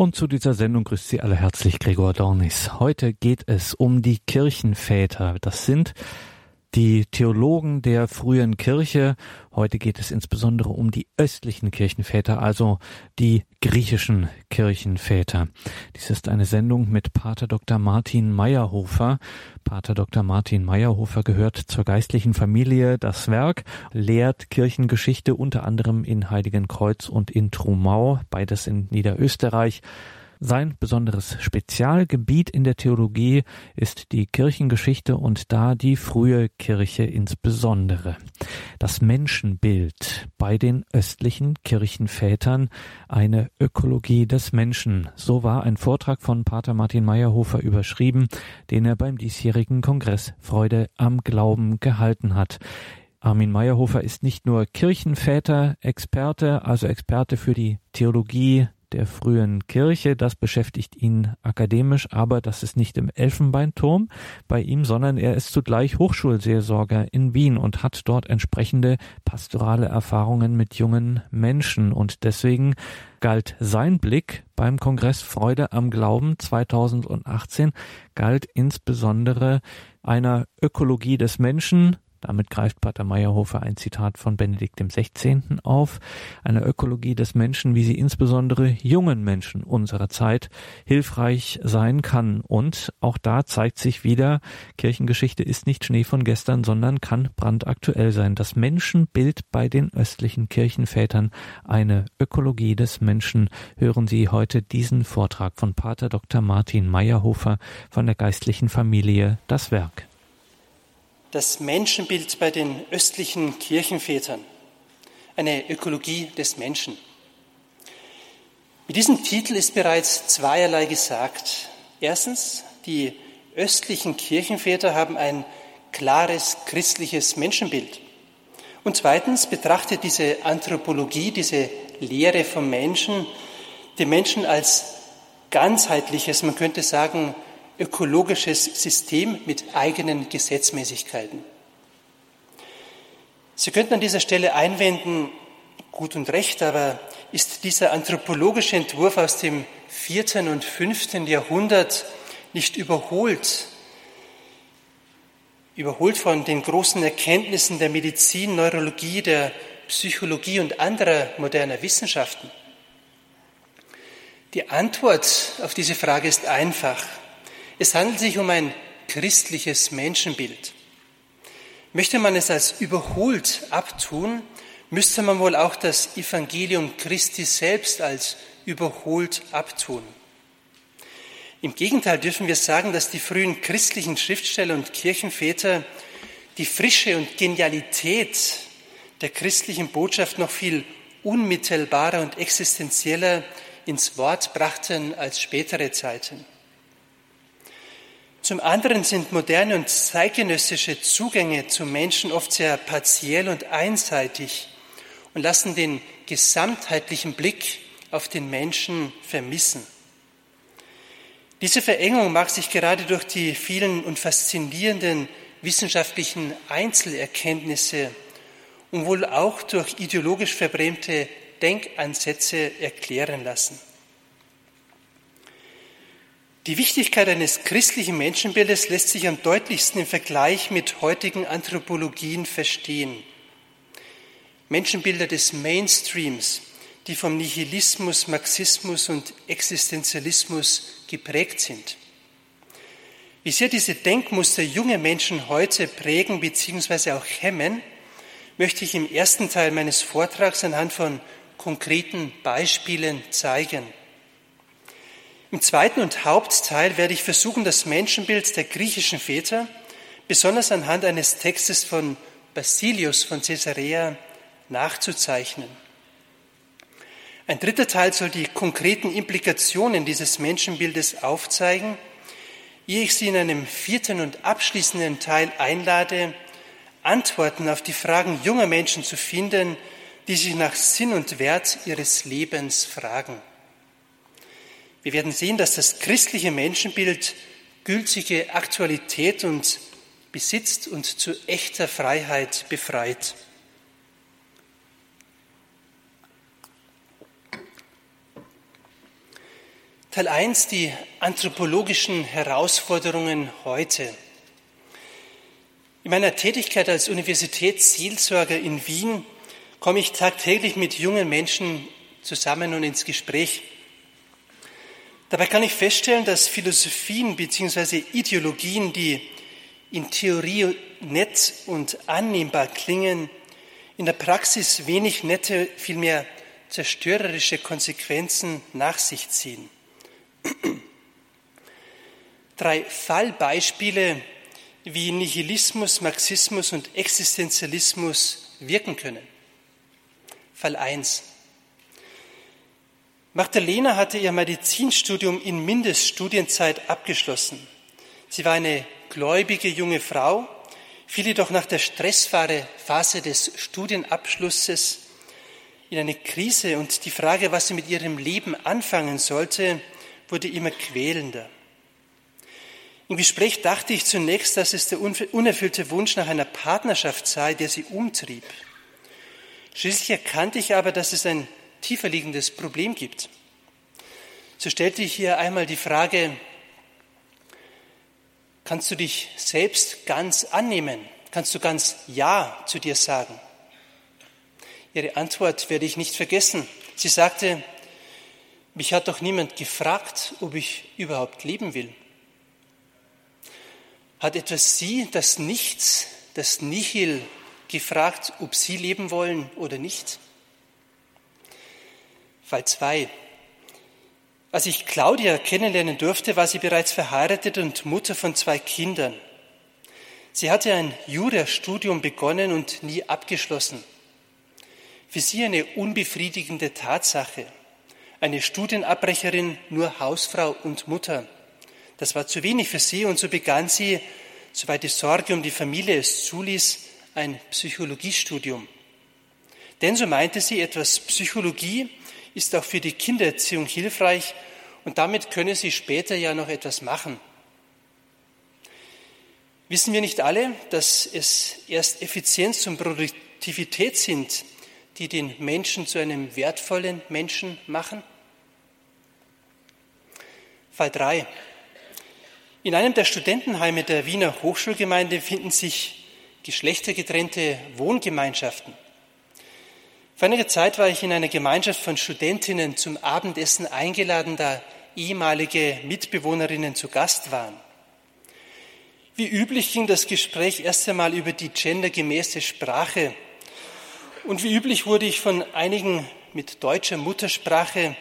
Und zu dieser Sendung grüßt Sie alle herzlich Gregor Dornis. Heute geht es um die Kirchenväter. Das sind die Theologen der frühen Kirche. Heute geht es insbesondere um die östlichen Kirchenväter, also die griechischen Kirchenväter. Dies ist eine Sendung mit Pater Dr. Martin Meyerhofer. Pater Dr. Martin Meyerhofer gehört zur geistlichen Familie Das Werk, lehrt Kirchengeschichte unter anderem in Heiligenkreuz und in Trumau, beides in Niederösterreich. Sein besonderes Spezialgebiet in der Theologie ist die Kirchengeschichte und da die frühe Kirche insbesondere. Das Menschenbild bei den östlichen Kirchenvätern, eine Ökologie des Menschen. So war ein Vortrag von Pater Martin Meyerhofer überschrieben, den er beim diesjährigen Kongress Freude am Glauben gehalten hat. Armin Meyerhofer ist nicht nur Kirchenväter-Experte, also Experte für die Theologie der frühen Kirche. Das beschäftigt ihn akademisch, aber das ist nicht im Elfenbeinturm bei ihm, sondern er ist zugleich Hochschulseelsorger in Wien und hat dort entsprechende pastorale Erfahrungen mit jungen Menschen. Und deswegen galt sein Blick beim Kongress Freude am Glauben 2018, galt insbesondere einer Ökologie des Menschen, damit greift Pater Meyerhofer ein Zitat von Benedikt XVI. auf, eine Ökologie des Menschen, wie sie insbesondere jungen Menschen unserer Zeit hilfreich sein kann. Und auch da zeigt sich wieder, Kirchengeschichte ist nicht Schnee von gestern, sondern kann brandaktuell sein. Das Menschenbild bei den östlichen Kirchenvätern, eine Ökologie des Menschen. Hören Sie heute diesen Vortrag von Pater Dr. Martin Meyerhofer von der geistlichen Familie Das Werk das Menschenbild bei den östlichen Kirchenvätern, eine Ökologie des Menschen. Mit diesem Titel ist bereits zweierlei gesagt. Erstens, die östlichen Kirchenväter haben ein klares christliches Menschenbild. Und zweitens betrachtet diese Anthropologie, diese Lehre vom Menschen, den Menschen als ganzheitliches, man könnte sagen, ökologisches System mit eigenen Gesetzmäßigkeiten. Sie könnten an dieser Stelle einwenden, gut und recht, aber ist dieser anthropologische Entwurf aus dem vierten und fünften Jahrhundert nicht überholt, überholt von den großen Erkenntnissen der Medizin, Neurologie, der Psychologie und anderer moderner Wissenschaften? Die Antwort auf diese Frage ist einfach. Es handelt sich um ein christliches Menschenbild. Möchte man es als überholt abtun, müsste man wohl auch das Evangelium Christi selbst als überholt abtun. Im Gegenteil dürfen wir sagen, dass die frühen christlichen Schriftsteller und Kirchenväter die Frische und Genialität der christlichen Botschaft noch viel unmittelbarer und existenzieller ins Wort brachten als spätere Zeiten. Zum anderen sind moderne und zeitgenössische Zugänge zum Menschen oft sehr partiell und einseitig und lassen den gesamtheitlichen Blick auf den Menschen vermissen. Diese Verengung mag sich gerade durch die vielen und faszinierenden wissenschaftlichen Einzelerkenntnisse und wohl auch durch ideologisch verbrämte Denkansätze erklären lassen. Die Wichtigkeit eines christlichen Menschenbildes lässt sich am deutlichsten im Vergleich mit heutigen Anthropologien verstehen. Menschenbilder des Mainstreams, die vom Nihilismus, Marxismus und Existenzialismus geprägt sind. Wie sehr diese Denkmuster junge Menschen heute prägen bzw. auch hemmen, möchte ich im ersten Teil meines Vortrags anhand von konkreten Beispielen zeigen. Im zweiten und Hauptteil werde ich versuchen, das Menschenbild der griechischen Väter, besonders anhand eines Textes von Basilius von Caesarea, nachzuzeichnen. Ein dritter Teil soll die konkreten Implikationen dieses Menschenbildes aufzeigen, ehe ich Sie in einem vierten und abschließenden Teil einlade, Antworten auf die Fragen junger Menschen zu finden, die sich nach Sinn und Wert ihres Lebens fragen. Wir werden sehen, dass das christliche Menschenbild gültige Aktualität und besitzt und zu echter Freiheit befreit. Teil 1, die anthropologischen Herausforderungen heute. In meiner Tätigkeit als Universitätsseelsorger in Wien komme ich tagtäglich mit jungen Menschen zusammen und ins Gespräch. Dabei kann ich feststellen, dass Philosophien bzw. Ideologien, die in Theorie nett und annehmbar klingen, in der Praxis wenig nette, vielmehr zerstörerische Konsequenzen nach sich ziehen. Drei Fallbeispiele, wie Nihilismus, Marxismus und Existenzialismus wirken können. Fall 1. Magdalena hatte ihr Medizinstudium in Mindeststudienzeit abgeschlossen. Sie war eine gläubige junge Frau, fiel jedoch nach der Stressphase des Studienabschlusses in eine Krise und die Frage, was sie mit ihrem Leben anfangen sollte, wurde immer quälender. Im Gespräch dachte ich zunächst, dass es der unerfüllte Wunsch nach einer Partnerschaft sei, der sie umtrieb. Schließlich erkannte ich aber, dass es ein tiefer liegendes Problem gibt. So stellte ich hier einmal die Frage, kannst du dich selbst ganz annehmen? Kannst du ganz Ja zu dir sagen? Ihre Antwort werde ich nicht vergessen. Sie sagte, mich hat doch niemand gefragt, ob ich überhaupt leben will. Hat etwas Sie, das Nichts, das Nihil, gefragt, ob Sie leben wollen oder nicht? Fall 2. Als ich Claudia kennenlernen durfte, war sie bereits verheiratet und Mutter von zwei Kindern. Sie hatte ein Jurastudium begonnen und nie abgeschlossen. Für sie eine unbefriedigende Tatsache. Eine Studienabbrecherin, nur Hausfrau und Mutter. Das war zu wenig für sie und so begann sie, soweit die Sorge um die Familie es zuließ, ein Psychologiestudium. Denn so meinte sie, etwas Psychologie ist auch für die Kindererziehung hilfreich und damit könne sie später ja noch etwas machen. Wissen wir nicht alle, dass es erst Effizienz und Produktivität sind, die den Menschen zu einem wertvollen Menschen machen? Fall 3. In einem der Studentenheime der Wiener Hochschulgemeinde finden sich geschlechtergetrennte Wohngemeinschaften. Vor einiger Zeit war ich in einer Gemeinschaft von Studentinnen zum Abendessen eingeladen, da ehemalige Mitbewohnerinnen zu Gast waren. Wie üblich ging das Gespräch erst einmal über die gendergemäße Sprache und wie üblich wurde ich von einigen mit deutscher Muttersprache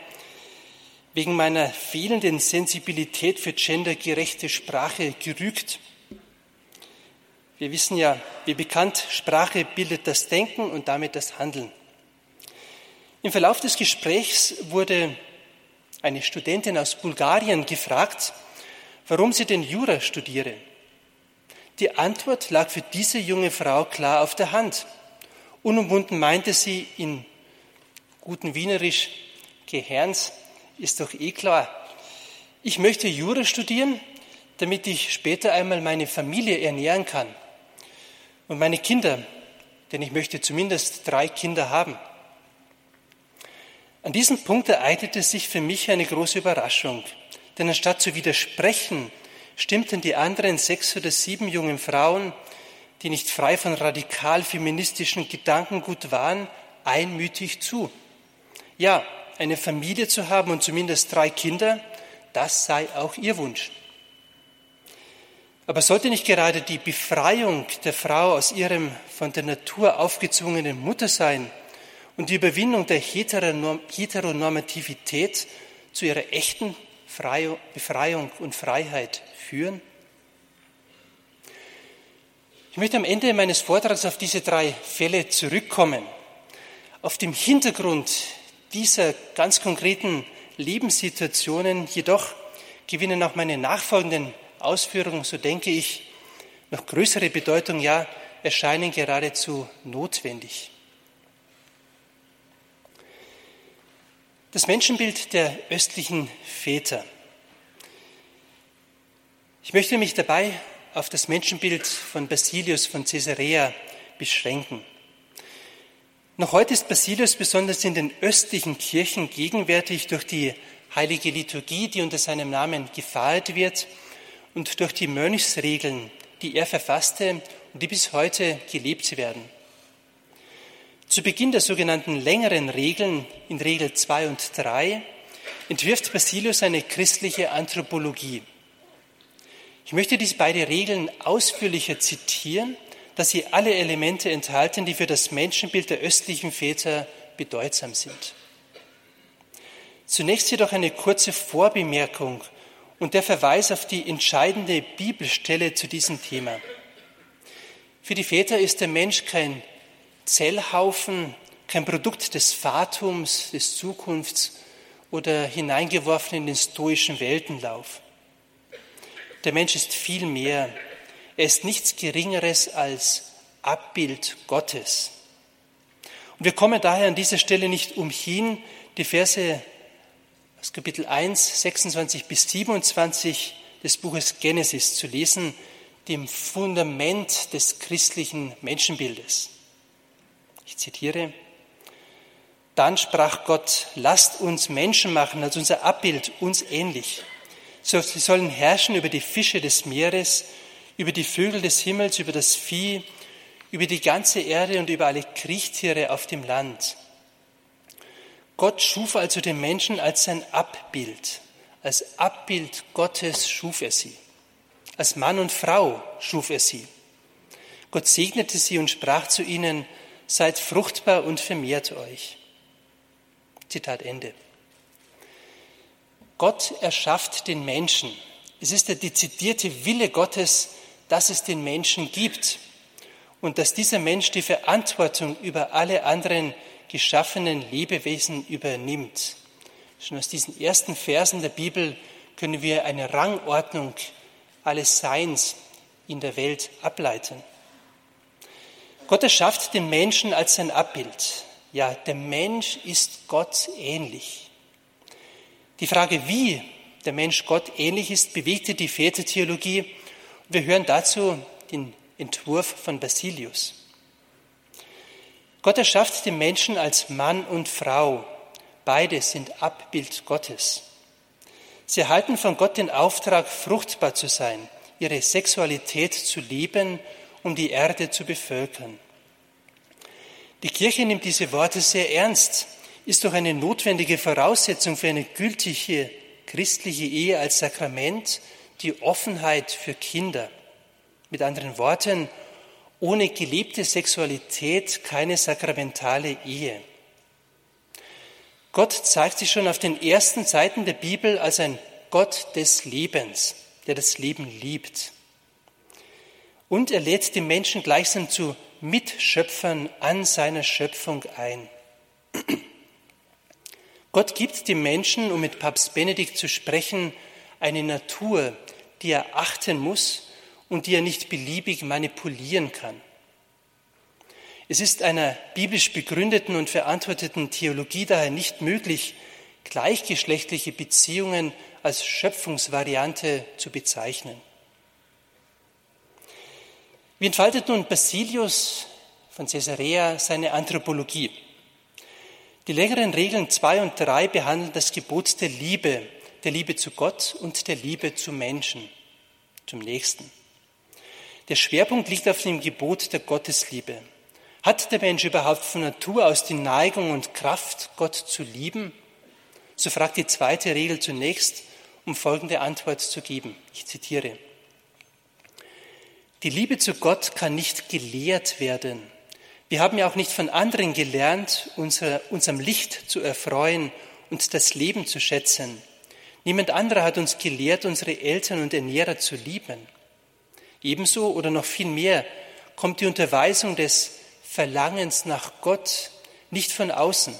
wegen meiner fehlenden Sensibilität für gendergerechte Sprache gerügt. Wir wissen ja, wie bekannt, Sprache bildet das Denken und damit das Handeln. Im Verlauf des Gesprächs wurde eine Studentin aus Bulgarien gefragt, warum sie den Jura studiere. Die Antwort lag für diese junge Frau klar auf der Hand. Unumwunden meinte sie in guten Wienerisch, Gehirns, ist doch eh klar. Ich möchte Jura studieren, damit ich später einmal meine Familie ernähren kann und meine Kinder, denn ich möchte zumindest drei Kinder haben. An diesem Punkt ereignete sich für mich eine große Überraschung, denn anstatt zu widersprechen, stimmten die anderen sechs oder sieben jungen Frauen die nicht frei von radikal feministischen Gedankengut waren, einmütig zu. Ja, eine Familie zu haben und zumindest drei Kinder, das sei auch ihr Wunsch. Aber sollte nicht gerade die Befreiung der Frau aus ihrem von der Natur aufgezwungenen Muttersein und die Überwindung der Heteronormativität zu ihrer echten Befreiung und Freiheit führen? Ich möchte am Ende meines Vortrags auf diese drei Fälle zurückkommen. Auf dem Hintergrund dieser ganz konkreten Lebenssituationen jedoch gewinnen auch meine nachfolgenden Ausführungen, so denke ich, noch größere Bedeutung, ja, erscheinen geradezu notwendig. Das Menschenbild der östlichen Väter. Ich möchte mich dabei auf das Menschenbild von Basilius von Caesarea beschränken. Noch heute ist Basilius besonders in den östlichen Kirchen gegenwärtig durch die heilige Liturgie, die unter seinem Namen gefeiert wird, und durch die Mönchsregeln, die er verfasste und die bis heute gelebt werden. Zu Beginn der sogenannten längeren Regeln, in Regel 2 und 3, entwirft Basilius eine christliche Anthropologie. Ich möchte diese beiden Regeln ausführlicher zitieren, da sie alle Elemente enthalten, die für das Menschenbild der östlichen Väter bedeutsam sind. Zunächst jedoch eine kurze Vorbemerkung und der Verweis auf die entscheidende Bibelstelle zu diesem Thema. Für die Väter ist der Mensch kein Zellhaufen, kein Produkt des Fatums, des Zukunfts oder hineingeworfen in den stoischen Weltenlauf. Der Mensch ist viel mehr. Er ist nichts Geringeres als Abbild Gottes. Und wir kommen daher an dieser Stelle nicht umhin, die Verse aus Kapitel 1, 26 bis 27 des Buches Genesis zu lesen, dem Fundament des christlichen Menschenbildes. Ich zitiere, dann sprach Gott, lasst uns Menschen machen, als unser Abbild uns ähnlich. Sie sollen herrschen über die Fische des Meeres, über die Vögel des Himmels, über das Vieh, über die ganze Erde und über alle Kriechtiere auf dem Land. Gott schuf also den Menschen als sein Abbild. Als Abbild Gottes schuf er sie. Als Mann und Frau schuf er sie. Gott segnete sie und sprach zu ihnen, seid fruchtbar und vermehrt euch. Zitat Ende. Gott erschafft den Menschen. Es ist der dezidierte Wille Gottes, dass es den Menschen gibt und dass dieser Mensch die Verantwortung über alle anderen geschaffenen Lebewesen übernimmt. Schon aus diesen ersten Versen der Bibel können wir eine Rangordnung alles Seins in der Welt ableiten. Gott erschafft den Menschen als sein Abbild. Ja, der Mensch ist Gott ähnlich. Die Frage, wie der Mensch Gott ähnlich ist, bewegte die Vätertheologie. Wir hören dazu den Entwurf von Basilius. Gott erschafft den Menschen als Mann und Frau. Beide sind Abbild Gottes. Sie erhalten von Gott den Auftrag, fruchtbar zu sein, ihre Sexualität zu lieben, um die Erde zu bevölkern. Die Kirche nimmt diese Worte sehr ernst, ist doch eine notwendige Voraussetzung für eine gültige christliche Ehe als Sakrament die Offenheit für Kinder. Mit anderen Worten, ohne gelebte Sexualität keine sakramentale Ehe. Gott zeigt sich schon auf den ersten Seiten der Bibel als ein Gott des Lebens, der das Leben liebt. Und er lädt die Menschen gleichsam zu Mitschöpfern an seiner Schöpfung ein. Gott gibt dem Menschen, um mit Papst Benedikt zu sprechen, eine Natur, die er achten muss und die er nicht beliebig manipulieren kann. Es ist einer biblisch begründeten und verantworteten Theologie daher nicht möglich, gleichgeschlechtliche Beziehungen als Schöpfungsvariante zu bezeichnen. Wie entfaltet nun Basilius von Caesarea seine Anthropologie? Die längeren Regeln 2 und 3 behandeln das Gebot der Liebe, der Liebe zu Gott und der Liebe zu Menschen, zum Nächsten. Der Schwerpunkt liegt auf dem Gebot der Gottesliebe. Hat der Mensch überhaupt von Natur aus die Neigung und Kraft, Gott zu lieben? So fragt die zweite Regel zunächst, um folgende Antwort zu geben. Ich zitiere. Die Liebe zu Gott kann nicht gelehrt werden. Wir haben ja auch nicht von anderen gelernt, unser, unserem Licht zu erfreuen und das Leben zu schätzen. Niemand anderer hat uns gelehrt, unsere Eltern und Ernährer zu lieben. Ebenso oder noch viel mehr kommt die Unterweisung des Verlangens nach Gott nicht von außen.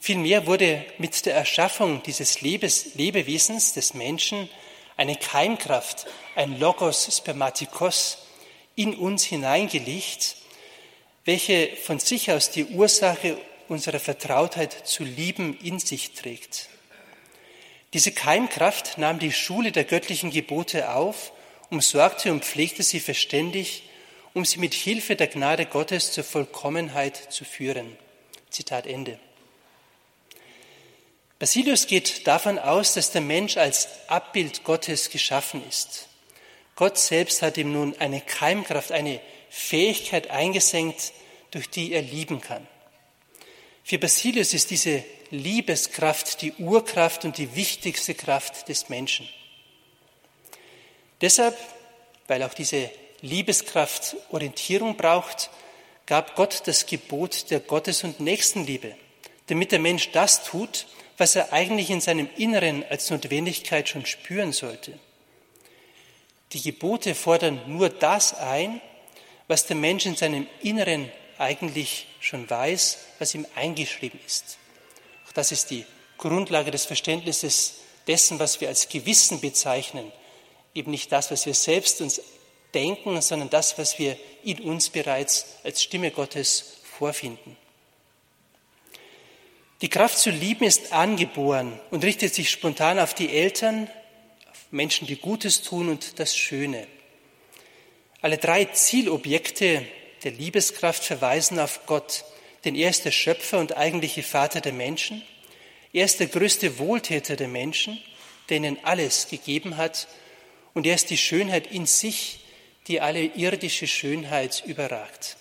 Vielmehr wurde mit der Erschaffung dieses Lebes, Lebewesens des Menschen eine Keimkraft, ein Logos Spermatikos in uns hineingelegt, welche von sich aus die Ursache unserer Vertrautheit zu lieben in sich trägt. Diese Keimkraft nahm die Schule der göttlichen Gebote auf umsorgte und pflegte sie verständig, um sie mit Hilfe der Gnade Gottes zur Vollkommenheit zu führen. Zitat Ende. Basilius geht davon aus, dass der Mensch als Abbild Gottes geschaffen ist. Gott selbst hat ihm nun eine Keimkraft, eine Fähigkeit eingesenkt, durch die er lieben kann. Für Basilius ist diese Liebeskraft die Urkraft und die wichtigste Kraft des Menschen. Deshalb, weil auch diese Liebeskraft Orientierung braucht, gab Gott das Gebot der Gottes- und Nächstenliebe, damit der Mensch das tut, was er eigentlich in seinem Inneren als Notwendigkeit schon spüren sollte. Die Gebote fordern nur das ein, was der Mensch in seinem Inneren eigentlich schon weiß, was ihm eingeschrieben ist. Auch das ist die Grundlage des Verständnisses dessen, was wir als Gewissen bezeichnen. Eben nicht das, was wir selbst uns denken, sondern das, was wir in uns bereits als Stimme Gottes vorfinden. Die Kraft zu lieben ist angeboren und richtet sich spontan auf die Eltern, auf Menschen, die Gutes tun und das Schöne. Alle drei Zielobjekte der Liebeskraft verweisen auf Gott, denn er ist der Schöpfer und eigentliche Vater der Menschen. Er ist der größte Wohltäter der Menschen, der ihnen alles gegeben hat. Und er ist die Schönheit in sich, die alle irdische Schönheit überragt.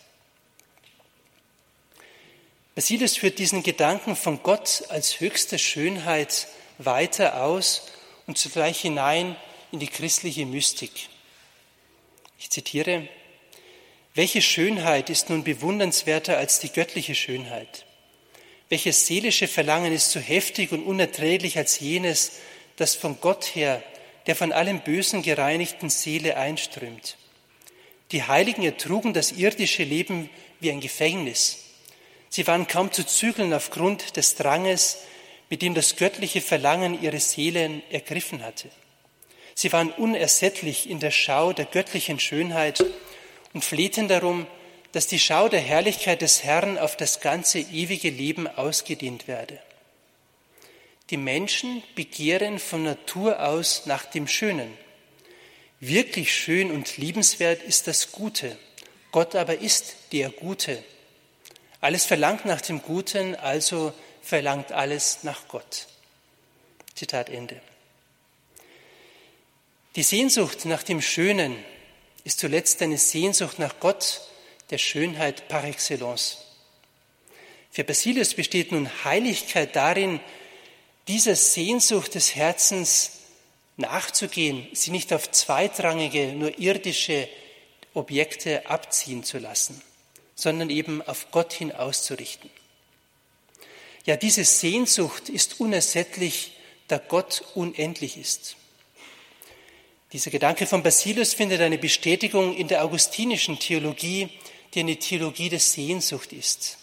Basilius führt diesen Gedanken von Gott als höchste Schönheit weiter aus und zugleich hinein in die christliche Mystik. Ich zitiere, welche Schönheit ist nun bewundernswerter als die göttliche Schönheit? Welches seelische Verlangen ist so heftig und unerträglich als jenes, das von Gott her, der von allem Bösen gereinigten Seele einströmt? Die Heiligen ertrugen das irdische Leben wie ein Gefängnis. Sie waren kaum zu zügeln aufgrund des Dranges, mit dem das göttliche Verlangen ihre Seelen ergriffen hatte. Sie waren unersättlich in der Schau der göttlichen Schönheit und flehten darum, dass die Schau der Herrlichkeit des Herrn auf das ganze ewige Leben ausgedehnt werde. Die Menschen begehren von Natur aus nach dem Schönen. Wirklich schön und liebenswert ist das Gute. Gott aber ist der Gute. Alles verlangt nach dem Guten, also verlangt alles nach Gott. Zitat Ende. Die Sehnsucht nach dem Schönen ist zuletzt eine Sehnsucht nach Gott, der Schönheit par excellence. Für Basilius besteht nun Heiligkeit darin, dieser Sehnsucht des Herzens nachzugehen, sie nicht auf zweitrangige, nur irdische Objekte abziehen zu lassen sondern eben auf Gott hin auszurichten. Ja, diese Sehnsucht ist unersättlich, da Gott unendlich ist. Dieser Gedanke von Basilius findet eine Bestätigung in der augustinischen Theologie, die eine Theologie der Sehnsucht ist.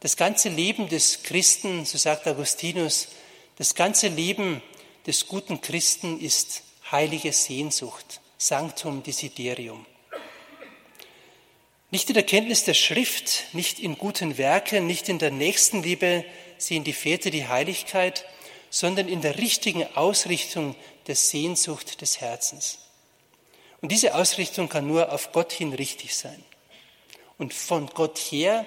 Das ganze Leben des Christen, so sagt Augustinus, das ganze Leben des guten Christen ist heilige Sehnsucht, Sanctum Desiderium. Nicht in der Kenntnis der Schrift, nicht in guten Werken, nicht in der Nächstenliebe sehen die Väter die Heiligkeit, sondern in der richtigen Ausrichtung der Sehnsucht des Herzens. Und diese Ausrichtung kann nur auf Gott hin richtig sein. Und von Gott her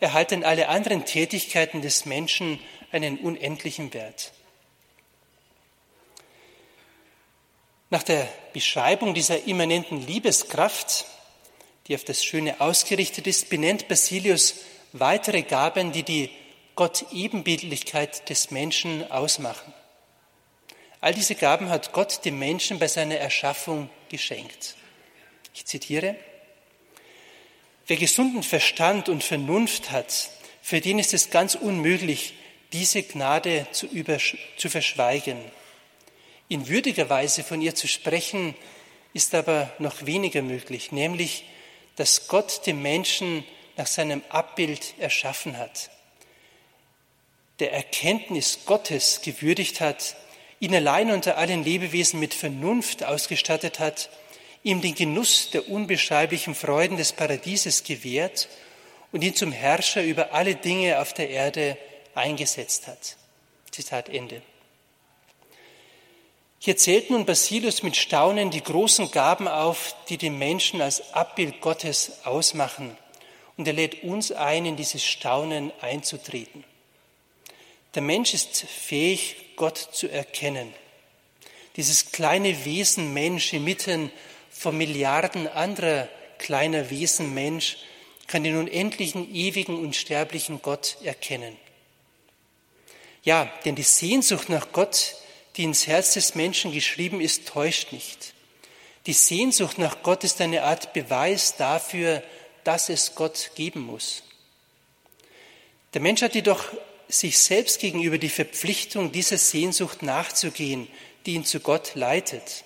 erhalten alle anderen Tätigkeiten des Menschen einen unendlichen Wert. Nach der Beschreibung dieser immanenten Liebeskraft die auf das Schöne ausgerichtet ist, benennt Basilius weitere Gaben, die die Gott-Ebenbildlichkeit des Menschen ausmachen. All diese Gaben hat Gott dem Menschen bei seiner Erschaffung geschenkt. Ich zitiere, Wer gesunden Verstand und Vernunft hat, für den ist es ganz unmöglich, diese Gnade zu, über, zu verschweigen. In würdiger Weise von ihr zu sprechen, ist aber noch weniger möglich, nämlich dass Gott den Menschen nach seinem Abbild erschaffen hat, der Erkenntnis Gottes gewürdigt hat, ihn allein unter allen Lebewesen mit Vernunft ausgestattet hat, ihm den Genuss der unbeschreiblichen Freuden des Paradieses gewährt und ihn zum Herrscher über alle Dinge auf der Erde eingesetzt hat. Zitat Ende. Hier zählt nun Basilius mit Staunen die großen Gaben auf, die den Menschen als Abbild Gottes ausmachen. Und er lädt uns ein, in dieses Staunen einzutreten. Der Mensch ist fähig, Gott zu erkennen. Dieses kleine Wesen Mensch inmitten von Milliarden anderer kleiner Wesen Mensch kann den unendlichen, ewigen, unsterblichen Gott erkennen. Ja, denn die Sehnsucht nach Gott, die ins Herz des Menschen geschrieben ist, täuscht nicht. Die Sehnsucht nach Gott ist eine Art Beweis dafür, dass es Gott geben muss. Der Mensch hat jedoch sich selbst gegenüber die Verpflichtung, dieser Sehnsucht nachzugehen, die ihn zu Gott leitet.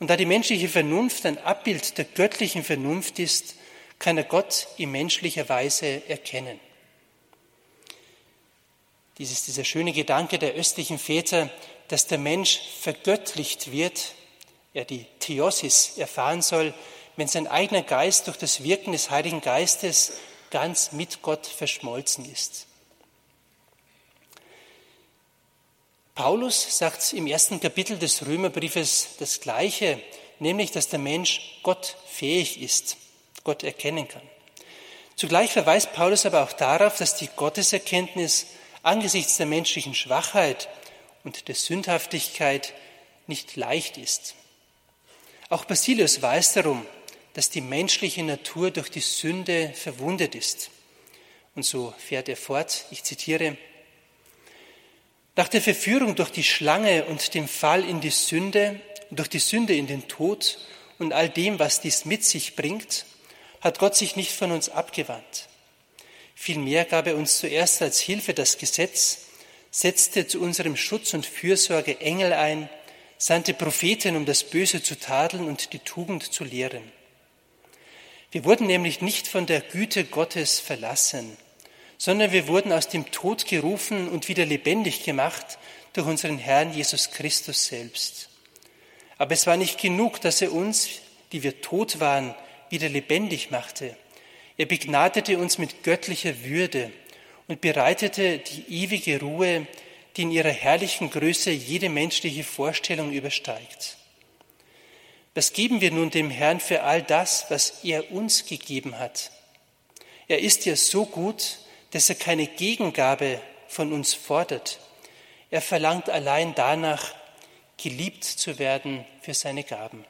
Und da die menschliche Vernunft ein Abbild der göttlichen Vernunft ist, kann er Gott in menschlicher Weise erkennen. Dies ist dieser schöne Gedanke der östlichen Väter, dass der Mensch vergöttlicht wird, er die Theosis erfahren soll, wenn sein eigener Geist durch das Wirken des Heiligen Geistes ganz mit Gott verschmolzen ist. Paulus sagt im ersten Kapitel des Römerbriefes das Gleiche, nämlich, dass der Mensch Gott fähig ist, Gott erkennen kann. Zugleich verweist Paulus aber auch darauf, dass die Gotteserkenntnis angesichts der menschlichen Schwachheit und der Sündhaftigkeit nicht leicht ist. Auch Basilius weiß darum, dass die menschliche Natur durch die Sünde verwundet ist. Und so fährt er fort, ich zitiere, nach der Verführung durch die Schlange und dem Fall in die Sünde, durch die Sünde in den Tod und all dem, was dies mit sich bringt, hat Gott sich nicht von uns abgewandt. Vielmehr gab er uns zuerst als Hilfe das Gesetz, setzte zu unserem Schutz und Fürsorge Engel ein, sandte Propheten, um das Böse zu tadeln und die Tugend zu lehren. Wir wurden nämlich nicht von der Güte Gottes verlassen, sondern wir wurden aus dem Tod gerufen und wieder lebendig gemacht durch unseren Herrn Jesus Christus selbst. Aber es war nicht genug, dass er uns, die wir tot waren, wieder lebendig machte. Er begnadete uns mit göttlicher Würde und bereitete die ewige Ruhe, die in ihrer herrlichen Größe jede menschliche Vorstellung übersteigt. Was geben wir nun dem Herrn für all das, was er uns gegeben hat? Er ist ja so gut, dass er keine Gegengabe von uns fordert. Er verlangt allein danach, geliebt zu werden für seine Gaben.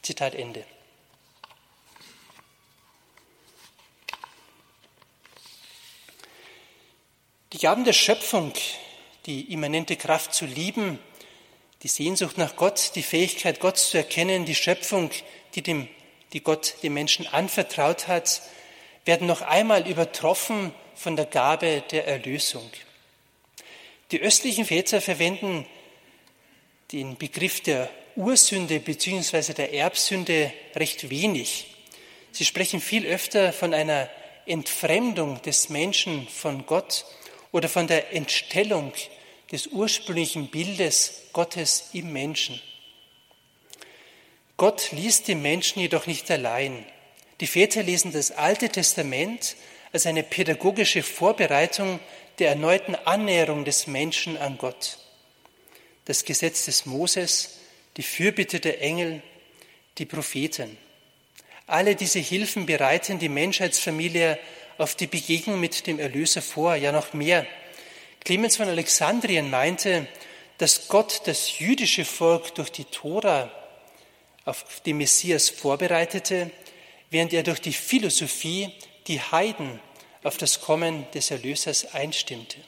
Zitat Ende. Die Gaben der Schöpfung, die immanente Kraft zu lieben, die Sehnsucht nach Gott, die Fähigkeit, Gott zu erkennen, die Schöpfung, die, dem, die Gott dem Menschen anvertraut hat, werden noch einmal übertroffen von der Gabe der Erlösung. Die östlichen Väter verwenden den Begriff der Ursünde bzw. der Erbsünde recht wenig. Sie sprechen viel öfter von einer Entfremdung des Menschen von Gott oder von der Entstellung des ursprünglichen Bildes Gottes im Menschen. Gott ließ den Menschen jedoch nicht allein. Die Väter lesen das Alte Testament als eine pädagogische Vorbereitung der erneuten Annäherung des Menschen an Gott. Das Gesetz des Moses, die Fürbitte der Engel, die Propheten. Alle diese Hilfen bereiten die Menschheitsfamilie auf die Begegnung mit dem Erlöser vor, ja noch mehr. Clemens von Alexandrien meinte, dass Gott das jüdische Volk durch die Tora auf den Messias vorbereitete, während er durch die Philosophie die Heiden auf das Kommen des Erlösers einstimmte.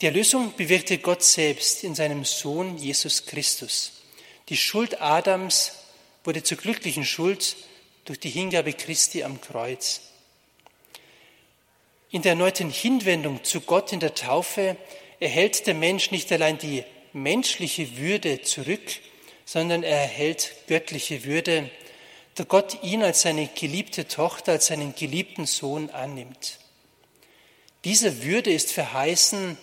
Die Erlösung bewirkte Gott selbst in seinem Sohn Jesus Christus. Die Schuld Adams wurde zur glücklichen Schuld durch die Hingabe Christi am Kreuz. In der erneuten Hinwendung zu Gott in der Taufe erhält der Mensch nicht allein die menschliche Würde zurück, sondern er erhält göttliche Würde, da Gott ihn als seine geliebte Tochter, als seinen geliebten Sohn annimmt. Diese Würde ist verheißen,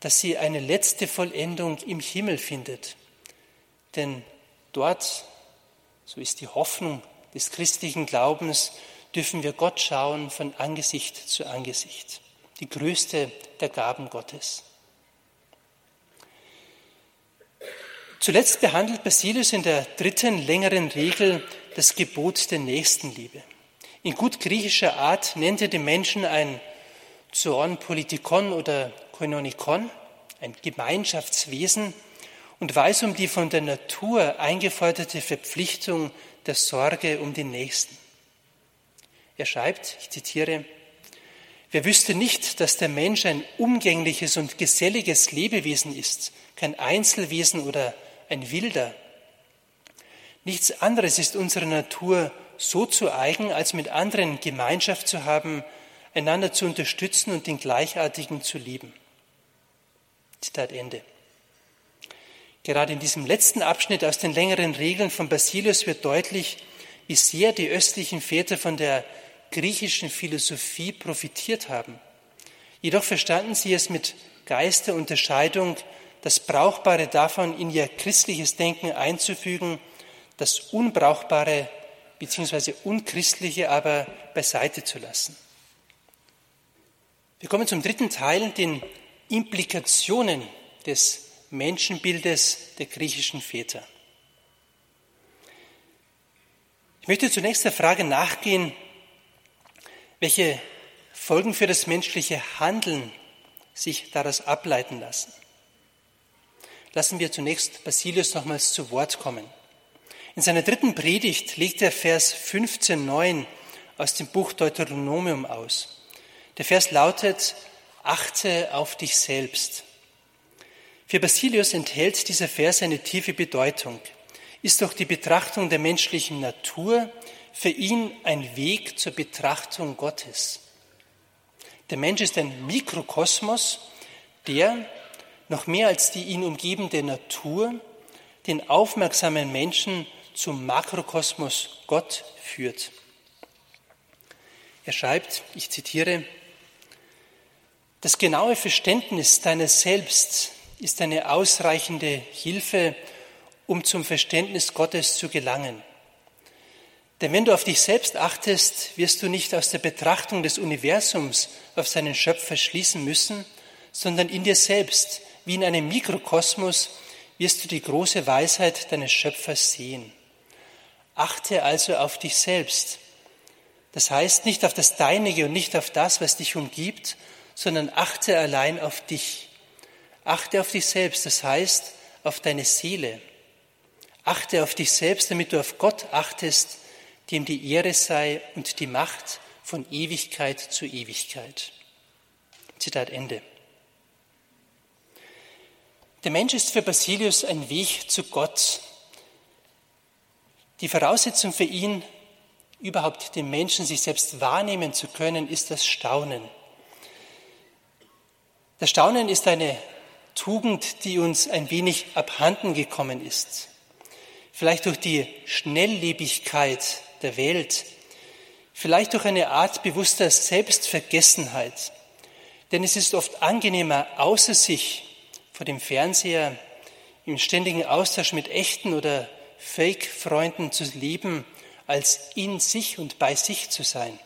dass sie eine letzte Vollendung im Himmel findet. Denn dort, so ist die Hoffnung des christlichen Glaubens, dürfen wir Gott schauen von Angesicht zu Angesicht. Die größte der Gaben Gottes. Zuletzt behandelt Basilius in der dritten längeren Regel das Gebot der Nächstenliebe. In gut griechischer Art nennt er den Menschen ein Zoon Politikon oder Koinonikon, ein Gemeinschaftswesen, und weiß um die von der Natur eingeforderte Verpflichtung der Sorge um den Nächsten. Er schreibt, ich zitiere, Wer wüsste nicht, dass der Mensch ein umgängliches und geselliges Lebewesen ist, kein Einzelwesen oder ein Wilder? Nichts anderes ist unserer Natur so zu eigen, als mit anderen Gemeinschaft zu haben, einander zu unterstützen und den Gleichartigen zu lieben. Zitat Ende. Gerade in diesem letzten Abschnitt aus den längeren Regeln von Basilius wird deutlich, wie sehr die östlichen Väter von der griechischen Philosophie profitiert haben. Jedoch verstanden sie es mit Geist der Unterscheidung, das Brauchbare davon in ihr christliches Denken einzufügen, das Unbrauchbare bzw. Unchristliche aber beiseite zu lassen. Wir kommen zum dritten Teil, den Implikationen des Menschenbildes der griechischen Väter. Ich möchte zunächst der Frage nachgehen, welche Folgen für das menschliche Handeln sich daraus ableiten lassen. Lassen wir zunächst Basilius nochmals zu Wort kommen. In seiner dritten Predigt legt er Vers 15.9 aus dem Buch Deuteronomium aus. Der Vers lautet, achte auf dich selbst. Für Basilius enthält dieser Vers eine tiefe Bedeutung. Ist doch die Betrachtung der menschlichen Natur für ihn ein Weg zur Betrachtung Gottes. Der Mensch ist ein Mikrokosmos, der noch mehr als die ihn umgebende Natur den aufmerksamen Menschen zum Makrokosmos Gott führt. Er schreibt, ich zitiere, das genaue Verständnis deiner selbst ist eine ausreichende Hilfe, um zum Verständnis Gottes zu gelangen. Denn wenn du auf dich selbst achtest, wirst du nicht aus der Betrachtung des Universums auf seinen Schöpfer schließen müssen, sondern in dir selbst, wie in einem Mikrokosmos, wirst du die große Weisheit deines Schöpfers sehen. Achte also auf dich selbst. Das heißt nicht auf das Deinige und nicht auf das, was dich umgibt, sondern achte allein auf dich. Achte auf dich selbst, das heißt auf deine Seele. Achte auf dich selbst, damit du auf Gott achtest, dem die Ehre sei und die Macht von Ewigkeit zu Ewigkeit. Zitat Ende. Der Mensch ist für Basilius ein Weg zu Gott. Die Voraussetzung für ihn, überhaupt den Menschen sich selbst wahrnehmen zu können, ist das Staunen. Das Staunen ist eine Tugend, die uns ein wenig abhanden gekommen ist. Vielleicht durch die Schnelllebigkeit der Welt, vielleicht durch eine Art bewusster Selbstvergessenheit. Denn es ist oft angenehmer, außer sich vor dem Fernseher im ständigen Austausch mit echten oder Fake-Freunden zu leben, als in sich und bei sich zu sein.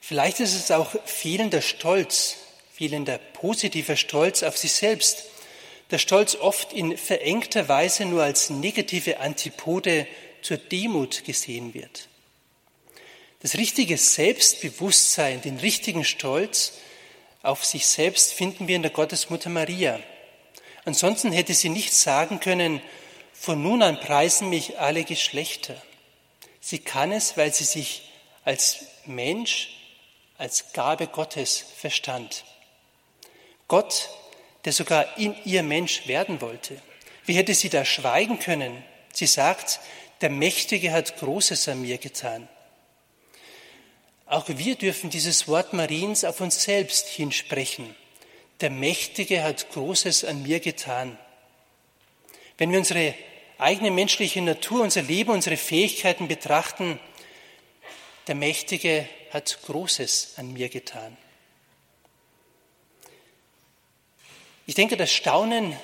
Vielleicht ist es auch fehlender Stolz, fehlender positiver Stolz auf sich selbst, der Stolz oft in verengter Weise nur als negative Antipode zur Demut gesehen wird. Das richtige Selbstbewusstsein, den richtigen Stolz auf sich selbst finden wir in der Gottesmutter Maria. Ansonsten hätte sie nicht sagen können, von nun an preisen mich alle Geschlechter. Sie kann es, weil sie sich als Mensch, als Gabe Gottes verstand. Gott, der sogar in ihr Mensch werden wollte. Wie hätte sie da schweigen können? Sie sagt, der Mächtige hat Großes an mir getan. Auch wir dürfen dieses Wort Mariens auf uns selbst hinsprechen. Der Mächtige hat Großes an mir getan. Wenn wir unsere eigene menschliche Natur, unser Leben, unsere Fähigkeiten betrachten, der Mächtige hat Großes an mir getan. Ich denke, das Staunen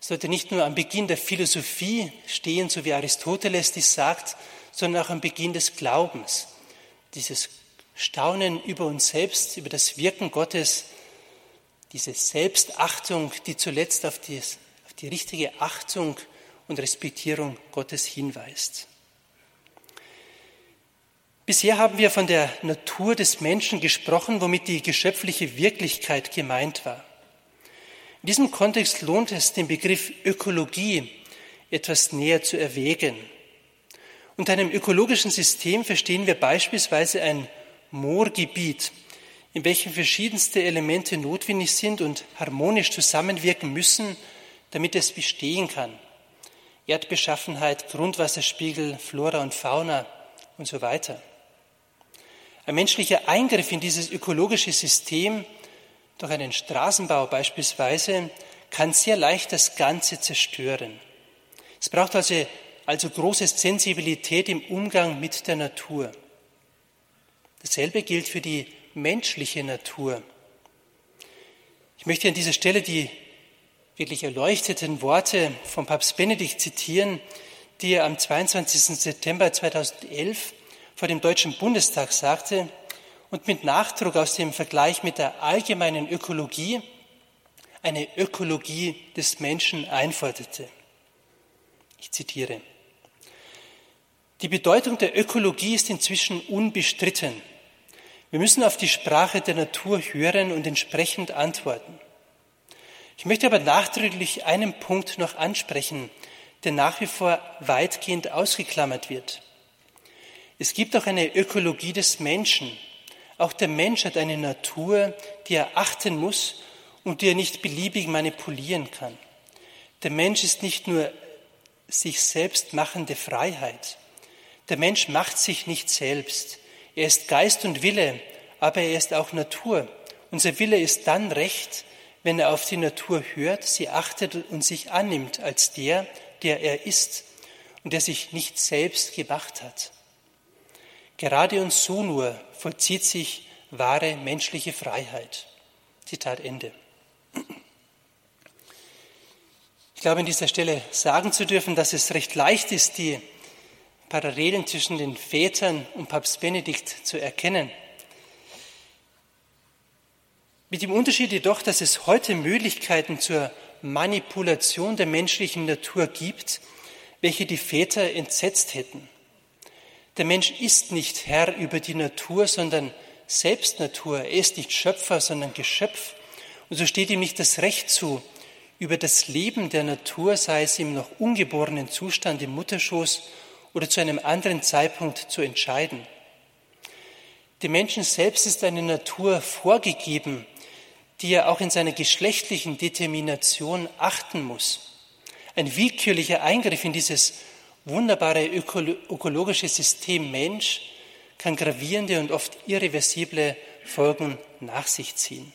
sollte nicht nur am Beginn der Philosophie stehen, so wie Aristoteles dies sagt, sondern auch am Beginn des Glaubens. Dieses Staunen über uns selbst, über das Wirken Gottes, diese Selbstachtung, die zuletzt auf die, auf die richtige Achtung und Respektierung Gottes hinweist. Bisher haben wir von der Natur des Menschen gesprochen, womit die geschöpfliche Wirklichkeit gemeint war. In diesem Kontext lohnt es, den Begriff Ökologie etwas näher zu erwägen. Unter einem ökologischen System verstehen wir beispielsweise ein Moorgebiet, in welchem verschiedenste Elemente notwendig sind und harmonisch zusammenwirken müssen, damit es bestehen kann. Erdbeschaffenheit, Grundwasserspiegel, Flora und Fauna und so weiter. Ein menschlicher Eingriff in dieses ökologische System durch einen Straßenbau beispielsweise kann sehr leicht das Ganze zerstören. Es braucht also, also große Sensibilität im Umgang mit der Natur. Dasselbe gilt für die menschliche Natur. Ich möchte an dieser Stelle die wirklich erleuchteten Worte von Papst Benedikt zitieren, die er am 22. September 2011 vor dem Deutschen Bundestag sagte und mit Nachdruck aus dem Vergleich mit der allgemeinen Ökologie eine Ökologie des Menschen einforderte. Ich zitiere. Die Bedeutung der Ökologie ist inzwischen unbestritten. Wir müssen auf die Sprache der Natur hören und entsprechend antworten. Ich möchte aber nachdrücklich einen Punkt noch ansprechen, der nach wie vor weitgehend ausgeklammert wird. Es gibt auch eine Ökologie des Menschen. Auch der Mensch hat eine Natur, die er achten muss und die er nicht beliebig manipulieren kann. Der Mensch ist nicht nur sich selbst machende Freiheit. Der Mensch macht sich nicht selbst. Er ist Geist und Wille, aber er ist auch Natur. Unser Wille ist dann recht, wenn er auf die Natur hört, sie achtet und sich annimmt als der, der er ist und der sich nicht selbst gemacht hat. Gerade und so nur vollzieht sich wahre menschliche Freiheit. Zitat Ende. Ich glaube, an dieser Stelle sagen zu dürfen, dass es recht leicht ist, die Parallelen zwischen den Vätern und Papst Benedikt zu erkennen. Mit dem Unterschied jedoch, dass es heute Möglichkeiten zur Manipulation der menschlichen Natur gibt, welche die Väter entsetzt hätten. Der Mensch ist nicht Herr über die Natur, sondern selbst Natur. Er ist nicht Schöpfer, sondern Geschöpf. Und so steht ihm nicht das Recht zu, über das Leben der Natur, sei es im noch ungeborenen Zustand im Mutterschoß oder zu einem anderen Zeitpunkt zu entscheiden. Dem Menschen selbst ist eine Natur vorgegeben, die er auch in seiner geschlechtlichen Determination achten muss. Ein willkürlicher Eingriff in dieses wunderbare ökologische System Mensch kann gravierende und oft irreversible Folgen nach sich ziehen.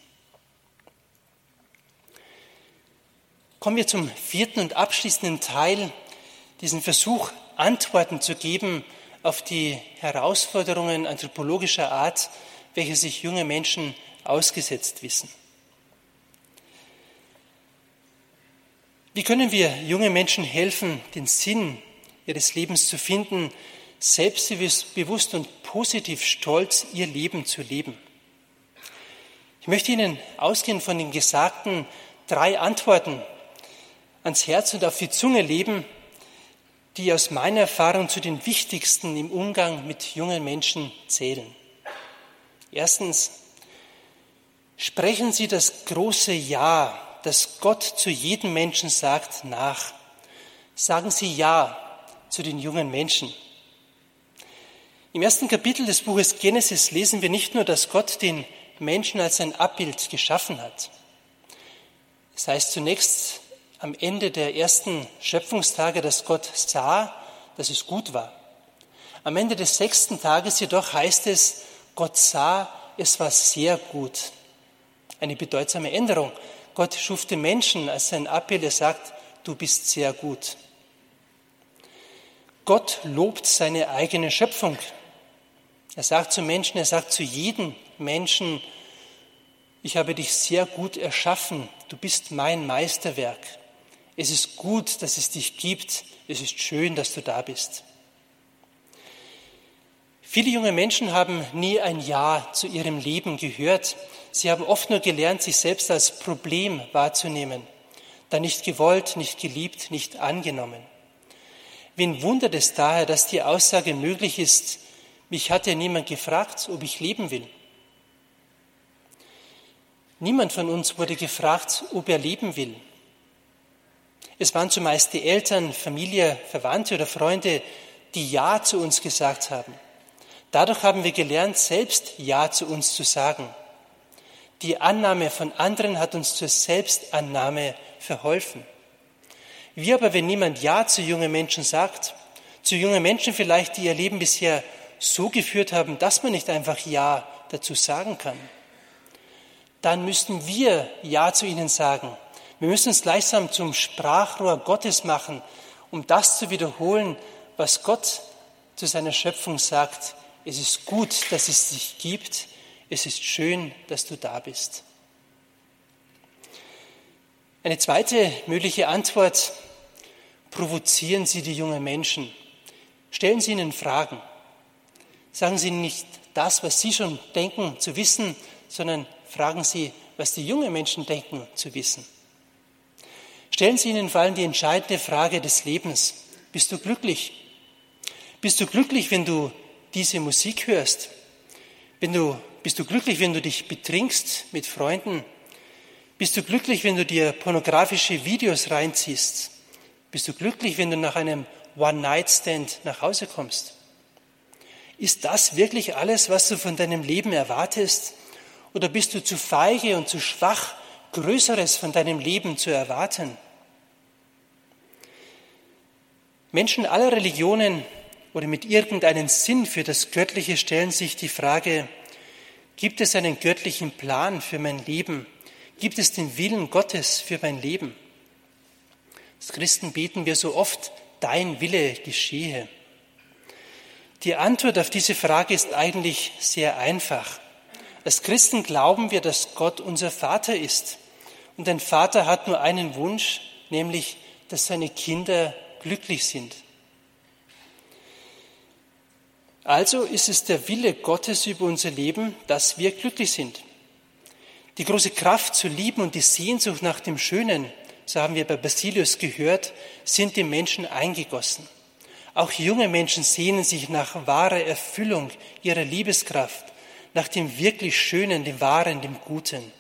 Kommen wir zum vierten und abschließenden Teil, diesen Versuch, Antworten zu geben auf die Herausforderungen anthropologischer Art, welche sich junge Menschen ausgesetzt wissen. Wie können wir junge Menschen helfen, den Sinn ihres Lebens zu finden, selbstbewusst und positiv stolz ihr Leben zu leben? Ich möchte Ihnen ausgehend von den Gesagten drei Antworten ans Herz und auf die Zunge leben, die aus meiner Erfahrung zu den wichtigsten im Umgang mit jungen Menschen zählen. Erstens, sprechen Sie das große Ja, das Gott zu jedem Menschen sagt, nach. Sagen Sie Ja zu den jungen Menschen. Im ersten Kapitel des Buches Genesis lesen wir nicht nur, dass Gott den Menschen als ein Abbild geschaffen hat. Es heißt zunächst, am Ende der ersten Schöpfungstage, dass Gott sah, dass es gut war. Am Ende des sechsten Tages jedoch heißt es, Gott sah, es war sehr gut. Eine bedeutsame Änderung. Gott schuf den Menschen als sein Abbild, er sagt, du bist sehr gut. Gott lobt seine eigene Schöpfung. Er sagt zu Menschen, er sagt zu jedem Menschen, ich habe dich sehr gut erschaffen, du bist mein Meisterwerk. Es ist gut, dass es dich gibt. Es ist schön, dass du da bist. Viele junge Menschen haben nie ein Ja zu ihrem Leben gehört. Sie haben oft nur gelernt, sich selbst als Problem wahrzunehmen, da nicht gewollt, nicht geliebt, nicht angenommen. Wen wundert es daher, dass die Aussage möglich ist, Mich hat ja niemand gefragt, ob ich leben will. Niemand von uns wurde gefragt, ob er leben will. Es waren zumeist die Eltern, Familie, Verwandte oder Freunde, die Ja zu uns gesagt haben. Dadurch haben wir gelernt, selbst Ja zu uns zu sagen. Die Annahme von anderen hat uns zur Selbstannahme verholfen. Wie aber, wenn niemand Ja zu jungen Menschen sagt, zu jungen Menschen vielleicht, die ihr Leben bisher so geführt haben, dass man nicht einfach Ja dazu sagen kann, dann müssten wir Ja zu ihnen sagen. Wir müssen es gleichsam zum Sprachrohr Gottes machen, um das zu wiederholen, was Gott zu seiner Schöpfung sagt. Es ist gut, dass es dich gibt. Es ist schön, dass du da bist. Eine zweite mögliche Antwort. Provozieren Sie die jungen Menschen. Stellen Sie ihnen Fragen. Sagen Sie nicht das, was Sie schon denken zu wissen, sondern fragen Sie, was die jungen Menschen denken zu wissen. Stellen Sie ihnen vor allem die entscheidende Frage des Lebens. Bist du glücklich? Bist du glücklich, wenn du diese Musik hörst? Wenn du, bist du glücklich, wenn du dich betrinkst mit Freunden? Bist du glücklich, wenn du dir pornografische Videos reinziehst? Bist du glücklich, wenn du nach einem One-Night-Stand nach Hause kommst? Ist das wirklich alles, was du von deinem Leben erwartest? Oder bist du zu feige und zu schwach, Größeres von deinem Leben zu erwarten? Menschen aller Religionen oder mit irgendeinem Sinn für das Göttliche stellen sich die Frage, gibt es einen göttlichen Plan für mein Leben? Gibt es den Willen Gottes für mein Leben? Als Christen beten wir so oft, dein Wille geschehe. Die Antwort auf diese Frage ist eigentlich sehr einfach. Als Christen glauben wir, dass Gott unser Vater ist. Und ein Vater hat nur einen Wunsch, nämlich, dass seine Kinder glücklich sind. Also ist es der Wille Gottes über unser Leben, dass wir glücklich sind. Die große Kraft zu lieben und die Sehnsucht nach dem Schönen, so haben wir bei Basilius gehört, sind dem Menschen eingegossen. Auch junge Menschen sehnen sich nach wahrer Erfüllung ihrer Liebeskraft, nach dem wirklich Schönen, dem Wahren, dem Guten.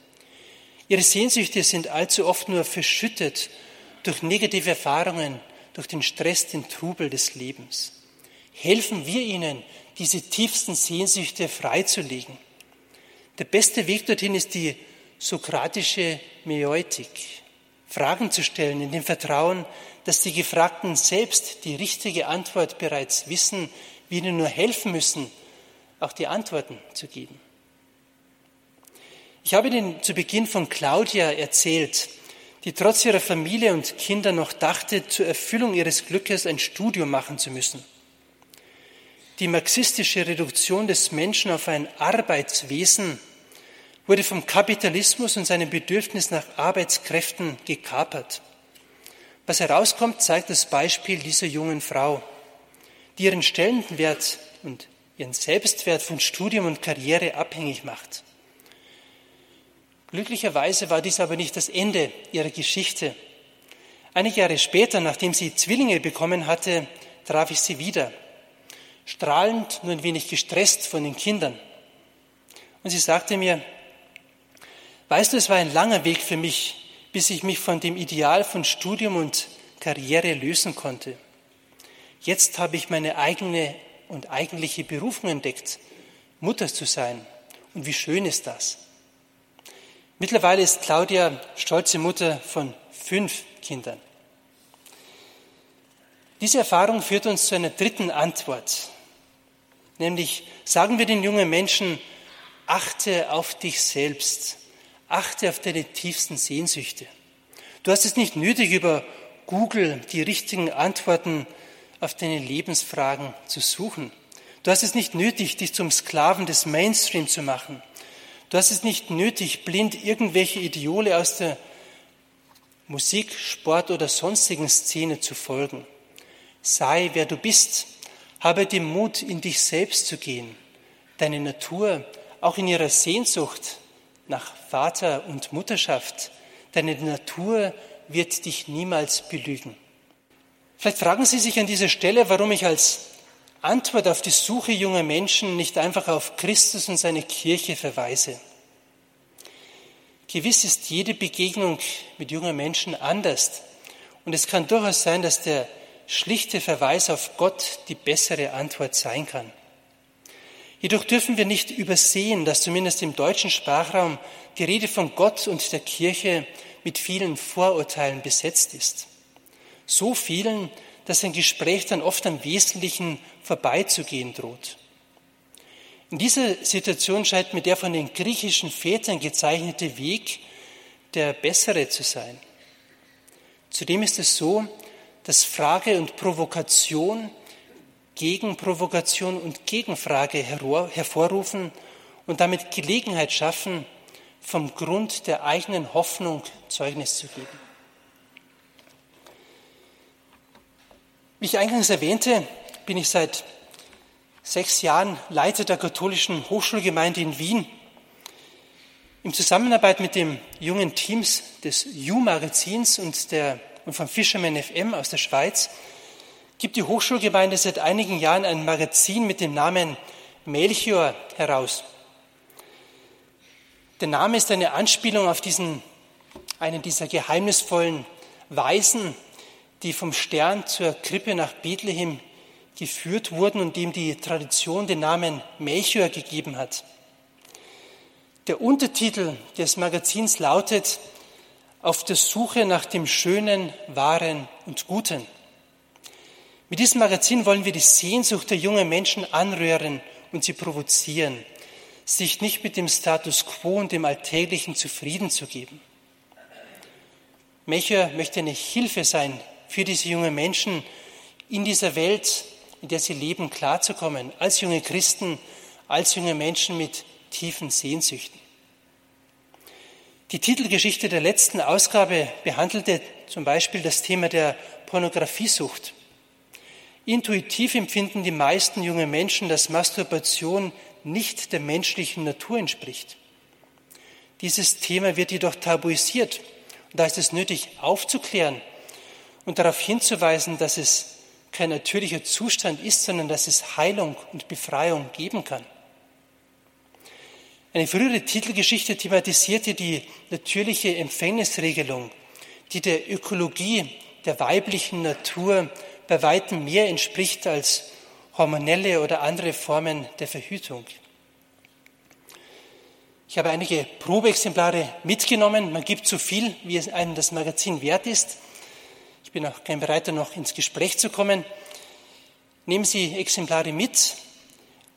Ihre Sehnsüchte sind allzu oft nur verschüttet durch negative Erfahrungen, durch den Stress, den Trubel des Lebens. Helfen wir ihnen, diese tiefsten Sehnsüchte freizulegen. Der beste Weg dorthin ist die sokratische Meutik. Fragen zu stellen in dem Vertrauen, dass die Gefragten selbst die richtige Antwort bereits wissen, wir ihnen nur helfen müssen, auch die Antworten zu geben. Ich habe Ihnen zu Beginn von Claudia erzählt, die trotz ihrer Familie und Kinder noch dachte, zur Erfüllung ihres Glückes ein Studium machen zu müssen. Die marxistische Reduktion des Menschen auf ein Arbeitswesen wurde vom Kapitalismus und seinem Bedürfnis nach Arbeitskräften gekapert. Was herauskommt, zeigt das Beispiel dieser jungen Frau, die ihren Stellenwert und ihren Selbstwert von Studium und Karriere abhängig macht. Glücklicherweise war dies aber nicht das Ende ihrer Geschichte. Einige Jahre später, nachdem sie Zwillinge bekommen hatte, traf ich sie wieder, strahlend, nur ein wenig gestresst von den Kindern. Und sie sagte mir, weißt du, es war ein langer Weg für mich, bis ich mich von dem Ideal von Studium und Karriere lösen konnte. Jetzt habe ich meine eigene und eigentliche Berufung entdeckt, Mutter zu sein. Und wie schön ist das? Mittlerweile ist Claudia stolze Mutter von fünf Kindern. Diese Erfahrung führt uns zu einer dritten Antwort, nämlich sagen wir den jungen Menschen, achte auf dich selbst, achte auf deine tiefsten Sehnsüchte. Du hast es nicht nötig, über Google die richtigen Antworten auf deine Lebensfragen zu suchen. Du hast es nicht nötig, dich zum Sklaven des Mainstream zu machen. Du hast es nicht nötig, blind irgendwelche Ideole aus der Musik, Sport oder sonstigen Szene zu folgen. Sei, wer du bist. Habe den Mut, in dich selbst zu gehen. Deine Natur, auch in ihrer Sehnsucht nach Vater und Mutterschaft, deine Natur wird dich niemals belügen. Vielleicht fragen Sie sich an dieser Stelle, warum ich als Antwort auf die Suche junger Menschen nicht einfach auf Christus und seine Kirche verweise. Gewiss ist jede Begegnung mit jungen Menschen anders. Und es kann durchaus sein, dass der schlichte Verweis auf Gott die bessere Antwort sein kann. Jedoch dürfen wir nicht übersehen, dass zumindest im deutschen Sprachraum die Rede von Gott und der Kirche mit vielen Vorurteilen besetzt ist. So vielen, dass ein Gespräch dann oft am Wesentlichen vorbeizugehen droht. In dieser Situation scheint mir der von den griechischen Vätern gezeichnete Weg der bessere zu sein. Zudem ist es so, dass Frage und Provokation Gegenprovokation und Gegenfrage hervorrufen und damit Gelegenheit schaffen, vom Grund der eigenen Hoffnung Zeugnis zu geben. Wie ich eingangs erwähnte, bin ich seit sechs Jahren Leiter der katholischen Hochschulgemeinde in Wien. In Zusammenarbeit mit dem jungen Teams des U-Magazins und, und vom Fisherman FM aus der Schweiz gibt die Hochschulgemeinde seit einigen Jahren ein Magazin mit dem Namen Melchior heraus. Der Name ist eine Anspielung auf diesen, einen dieser geheimnisvollen Weisen, die vom Stern zur Krippe nach Bethlehem geführt wurden und dem die Tradition den Namen Melchior gegeben hat. Der Untertitel des Magazins lautet Auf der Suche nach dem Schönen, Wahren und Guten. Mit diesem Magazin wollen wir die Sehnsucht der jungen Menschen anrühren und sie provozieren, sich nicht mit dem Status quo und dem Alltäglichen zufrieden zu geben. Mecher möchte eine Hilfe sein für diese jungen Menschen in dieser Welt, in der sie leben, klarzukommen, als junge Christen, als junge Menschen mit tiefen Sehnsüchten. Die Titelgeschichte der letzten Ausgabe behandelte zum Beispiel das Thema der Pornografiesucht. Intuitiv empfinden die meisten junge Menschen, dass Masturbation nicht der menschlichen Natur entspricht. Dieses Thema wird jedoch tabuisiert. Und da ist es nötig, aufzuklären und darauf hinzuweisen, dass es kein natürlicher Zustand ist, sondern dass es Heilung und Befreiung geben kann. Eine frühere Titelgeschichte thematisierte die natürliche Empfängnisregelung, die der Ökologie der weiblichen Natur bei weitem mehr entspricht als hormonelle oder andere Formen der Verhütung. Ich habe einige Probeexemplare mitgenommen. Man gibt so viel, wie es einem das Magazin wert ist. Ich bin auch kein Bereiter, noch ins Gespräch zu kommen. Nehmen Sie Exemplare mit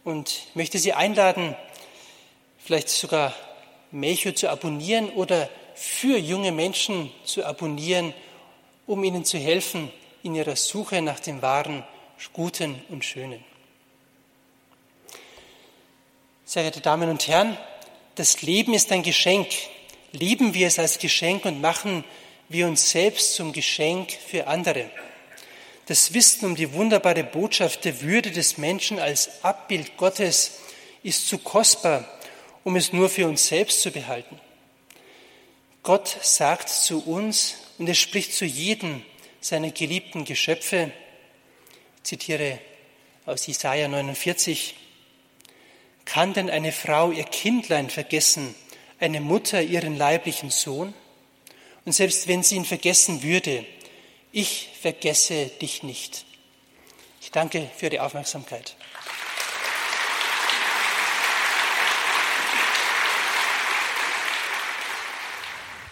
und möchte Sie einladen, vielleicht sogar Melchior zu abonnieren oder für junge Menschen zu abonnieren, um ihnen zu helfen, in ihrer Suche nach dem wahren, Guten und Schönen. Sehr geehrte Damen und Herren, das Leben ist ein Geschenk. Lieben wir es als Geschenk und machen wir uns selbst zum Geschenk für andere. Das Wissen um die wunderbare Botschaft der Würde des Menschen als Abbild Gottes ist zu kostbar, um es nur für uns selbst zu behalten. Gott sagt zu uns und er spricht zu jedem, seine geliebten Geschöpfe. Ich zitiere aus Jesaja 49. Kann denn eine Frau ihr Kindlein vergessen, eine Mutter ihren leiblichen Sohn? Und selbst wenn sie ihn vergessen würde, ich vergesse dich nicht. Ich danke für die Aufmerksamkeit.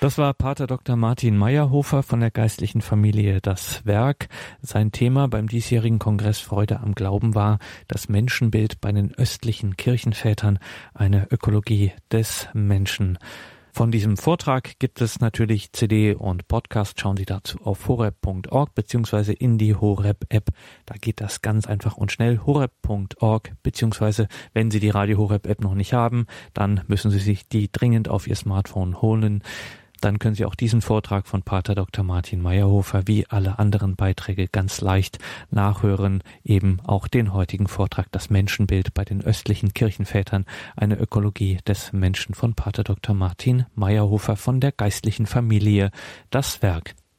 Das war Pater Dr. Martin Meyerhofer von der geistlichen Familie Das Werk. Sein Thema beim diesjährigen Kongress Freude am Glauben war das Menschenbild bei den östlichen Kirchenvätern, eine Ökologie des Menschen. Von diesem Vortrag gibt es natürlich CD und Podcast. Schauen Sie dazu auf horeb.org beziehungsweise in die Horeb-App. Da geht das ganz einfach und schnell. horeb.org beziehungsweise wenn Sie die Radio Horeb-App noch nicht haben, dann müssen Sie sich die dringend auf Ihr Smartphone holen dann können Sie auch diesen Vortrag von Pater Dr. Martin Meyerhofer wie alle anderen Beiträge ganz leicht nachhören. Eben auch den heutigen Vortrag Das Menschenbild bei den östlichen Kirchenvätern, eine Ökologie des Menschen von Pater Dr. Martin Meyerhofer von der geistlichen Familie Das Werk.